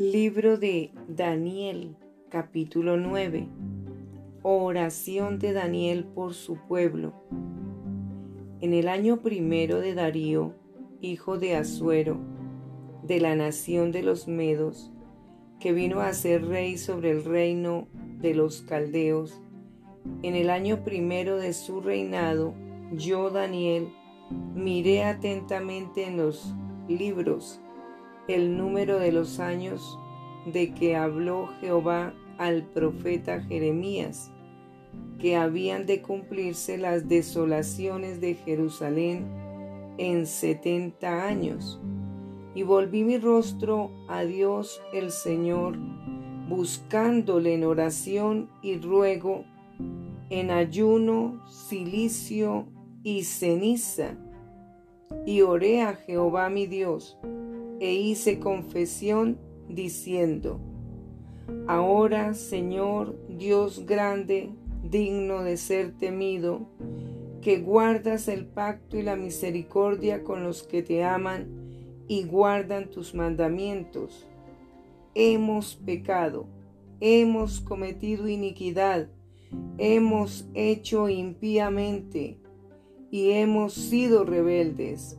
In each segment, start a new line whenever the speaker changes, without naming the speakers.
Libro de Daniel, capítulo 9. Oración de Daniel por su pueblo. En el año primero de Darío, hijo de Asuero, de la nación de los Medos, que vino a ser rey sobre el reino de los caldeos, en el año primero de su reinado, yo, Daniel, miré atentamente en los libros el número de los años de que habló Jehová al profeta Jeremías, que habían de cumplirse las desolaciones de Jerusalén en setenta años. Y volví mi rostro a Dios el Señor, buscándole en oración y ruego, en ayuno, silicio y ceniza. Y oré a Jehová mi Dios e hice confesión diciendo, Ahora, Señor Dios grande, digno de ser temido, que guardas el pacto y la misericordia con los que te aman y guardan tus mandamientos. Hemos pecado, hemos cometido iniquidad, hemos hecho impíamente y hemos sido rebeldes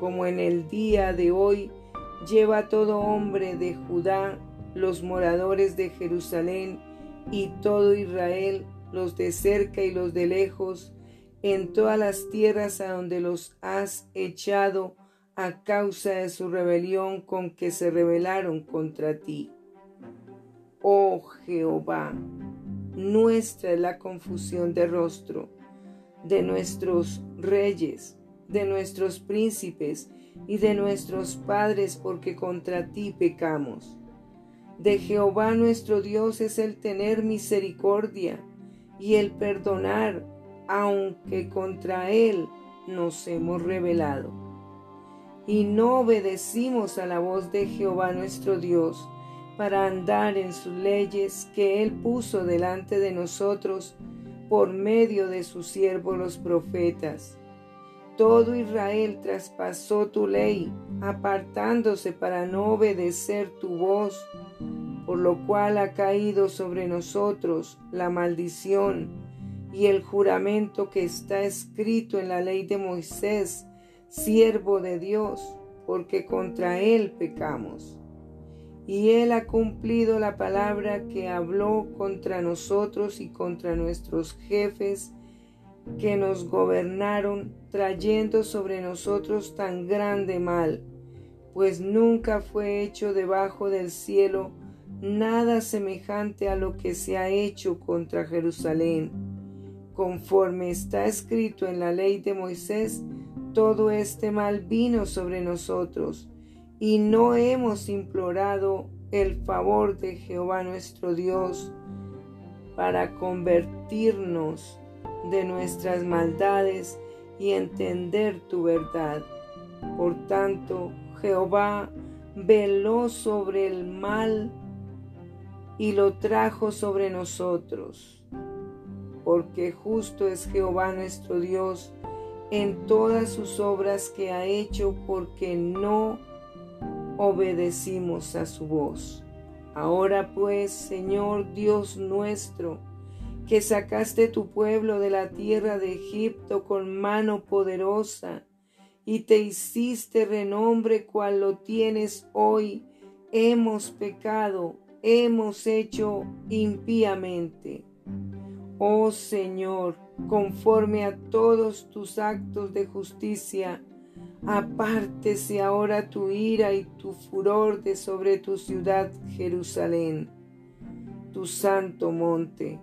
como en el día de hoy lleva todo hombre de Judá, los moradores de Jerusalén y todo Israel, los de cerca y los de lejos, en todas las tierras a donde los has echado a causa de su rebelión con que se rebelaron contra ti. Oh Jehová, nuestra es la confusión de rostro de nuestros reyes, de nuestros príncipes y de nuestros padres, porque contra ti pecamos. De Jehová nuestro Dios es el tener misericordia y el perdonar, aunque contra él nos hemos rebelado. Y no obedecimos a la voz de Jehová nuestro Dios para andar en sus leyes que él puso delante de nosotros por medio de sus siervos los profetas todo Israel traspasó tu ley, apartándose para no obedecer tu voz, por lo cual ha caído sobre nosotros la maldición y el juramento que está escrito en la ley de Moisés, siervo de Dios, porque contra él pecamos. Y él ha cumplido la palabra que habló contra nosotros y contra nuestros jefes que nos gobernaron trayendo sobre nosotros tan grande mal, pues nunca fue hecho debajo del cielo nada semejante a lo que se ha hecho contra Jerusalén. Conforme está escrito en la ley de Moisés, todo este mal vino sobre nosotros, y no hemos implorado el favor de Jehová nuestro Dios para convertirnos de nuestras maldades y entender tu verdad. Por tanto, Jehová veló sobre el mal y lo trajo sobre nosotros. Porque justo es Jehová nuestro Dios en todas sus obras que ha hecho porque no obedecimos a su voz. Ahora pues, Señor Dios nuestro, que sacaste tu pueblo de la tierra de Egipto con mano poderosa y te hiciste renombre cual lo tienes hoy. Hemos pecado, hemos hecho impíamente. Oh Señor, conforme a todos tus actos de justicia, apártese ahora tu ira y tu furor de sobre tu ciudad Jerusalén, tu santo monte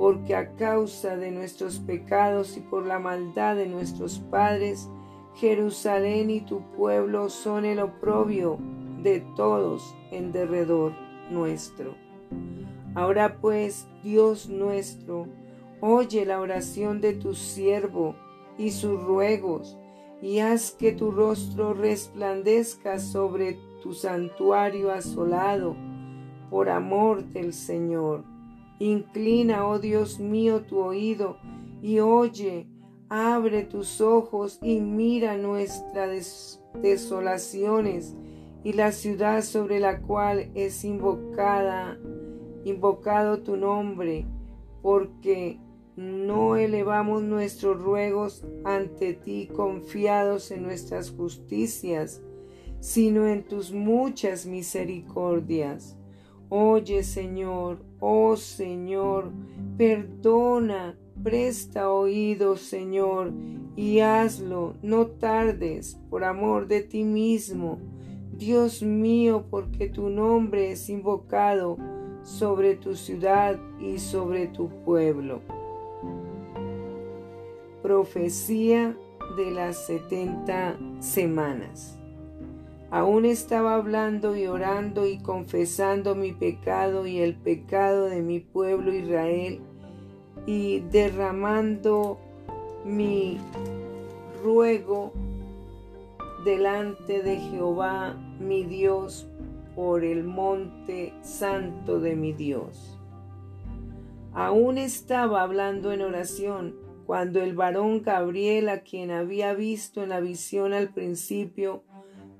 porque a causa de nuestros pecados y por la maldad de nuestros padres, Jerusalén y tu pueblo son el oprobio de todos en derredor. nuestro. Ahora pues, Dios nuestro, oye la oración de tu siervo y sus ruegos, y haz que tu rostro resplandezca sobre tu santuario asolado, por amor del Señor. Inclina, oh Dios mío, tu oído y oye, abre tus ojos y mira nuestras desolaciones y la ciudad sobre la cual es invocada, invocado tu nombre, porque no elevamos nuestros ruegos ante ti confiados en nuestras justicias, sino en tus muchas misericordias. Oye, Señor, oh Señor, perdona, presta oído, Señor, y hazlo, no tardes, por amor de ti mismo. Dios mío, porque tu nombre es invocado sobre tu ciudad y sobre tu pueblo. Profecía de las setenta semanas. Aún estaba hablando y orando y confesando mi pecado y el pecado de mi pueblo Israel y derramando mi ruego delante de Jehová mi Dios por el monte santo de mi Dios. Aún estaba hablando en oración cuando el varón Gabriel, a quien había visto en la visión al principio,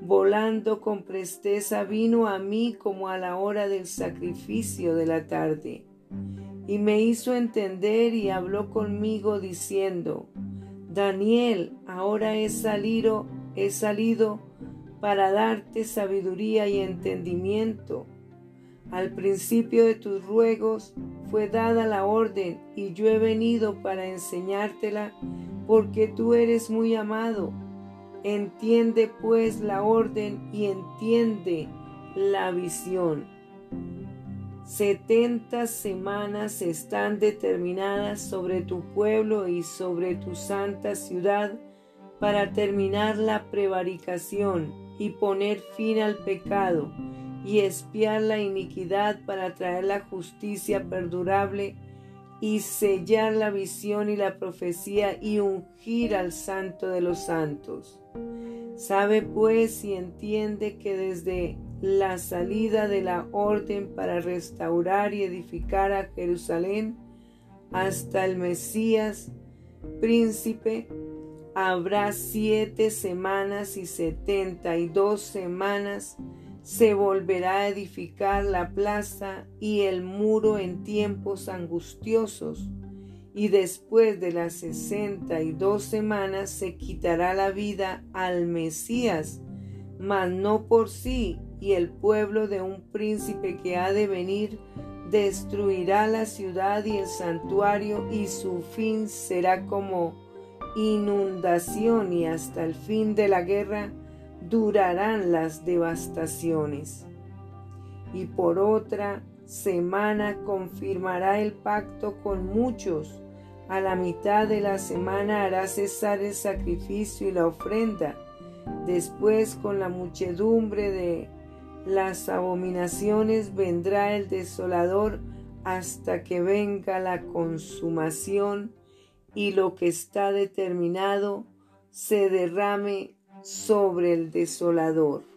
volando con presteza, vino a mí como a la hora del sacrificio de la tarde, y me hizo entender y habló conmigo diciendo, Daniel, ahora he salido, he salido para darte sabiduría y entendimiento. Al principio de tus ruegos fue dada la orden y yo he venido para enseñártela porque tú eres muy amado Entiende pues la orden y entiende la visión. Setenta semanas están determinadas sobre tu pueblo y sobre tu santa ciudad para terminar la prevaricación y poner fin al pecado y espiar la iniquidad para traer la justicia perdurable y sellar la visión y la profecía y ungir al santo de los santos. Sabe pues y entiende que desde la salida de la orden para restaurar y edificar a Jerusalén hasta el Mesías, príncipe, habrá siete semanas y setenta y dos semanas se volverá a edificar la plaza y el muro en tiempos angustiosos, y después de las sesenta y dos semanas se quitará la vida al Mesías, mas no por sí, y el pueblo de un príncipe que ha de venir destruirá la ciudad y el santuario, y su fin será como inundación, y hasta el fin de la guerra durarán las devastaciones. Y por otra semana confirmará el pacto con muchos. A la mitad de la semana hará cesar el sacrificio y la ofrenda. Después con la muchedumbre de las abominaciones vendrá el desolador hasta que venga la consumación y lo que está determinado se derrame sobre el desolador.